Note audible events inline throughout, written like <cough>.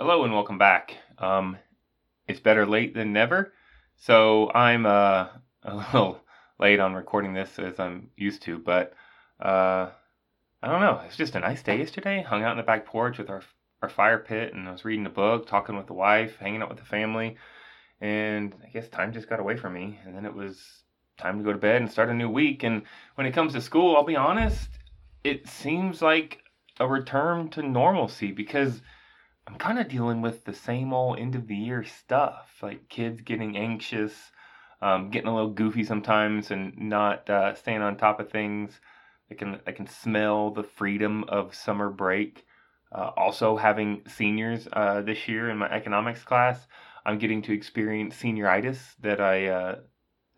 Hello and welcome back. Um, it's better late than never, so I'm uh, <laughs> a little late on recording this as I'm used to, but uh, I don't know. It's just a nice day yesterday. Hung out in the back porch with our our fire pit, and I was reading a book, talking with the wife, hanging out with the family, and I guess time just got away from me, and then it was time to go to bed and start a new week. And when it comes to school, I'll be honest, it seems like a return to normalcy because I'm kind of dealing with the same old end of the year stuff, like kids getting anxious, um, getting a little goofy sometimes, and not uh, staying on top of things. I can I can smell the freedom of summer break. Uh, also, having seniors uh, this year in my economics class, I'm getting to experience senioritis that I uh,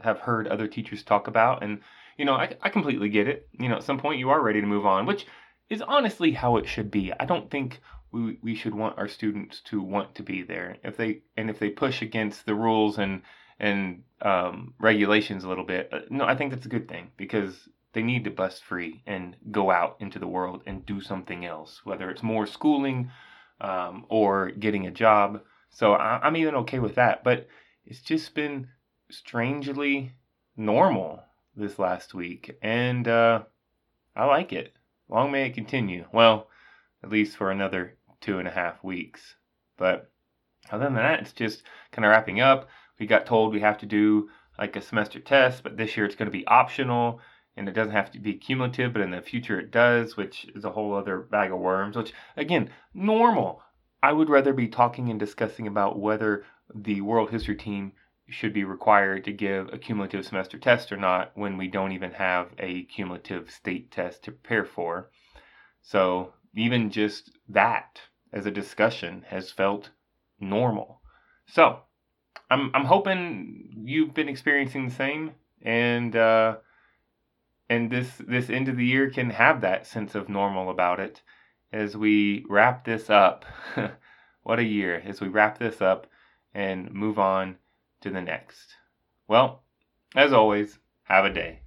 have heard other teachers talk about, and you know I, I completely get it. You know, at some point you are ready to move on, which is honestly how it should be. I don't think we we should want our students to want to be there. If they and if they push against the rules and and um, regulations a little bit, uh, no, I think that's a good thing because they need to bust free and go out into the world and do something else, whether it's more schooling um, or getting a job. So I, I'm even okay with that. But it's just been strangely normal this last week, and uh, I like it. Long may it continue. Well, at least for another two and a half weeks. But other than that, it's just kind of wrapping up. We got told we have to do like a semester test, but this year it's going to be optional and it doesn't have to be cumulative, but in the future it does, which is a whole other bag of worms, which again, normal. I would rather be talking and discussing about whether the world history team should be required to give a cumulative semester test or not when we don't even have a cumulative state test to prepare for. So, even just that as a discussion has felt normal. So, I'm I'm hoping you've been experiencing the same, and uh, and this this end of the year can have that sense of normal about it as we wrap this up. <laughs> what a year! As we wrap this up and move on to the next. Well, as always, have a day.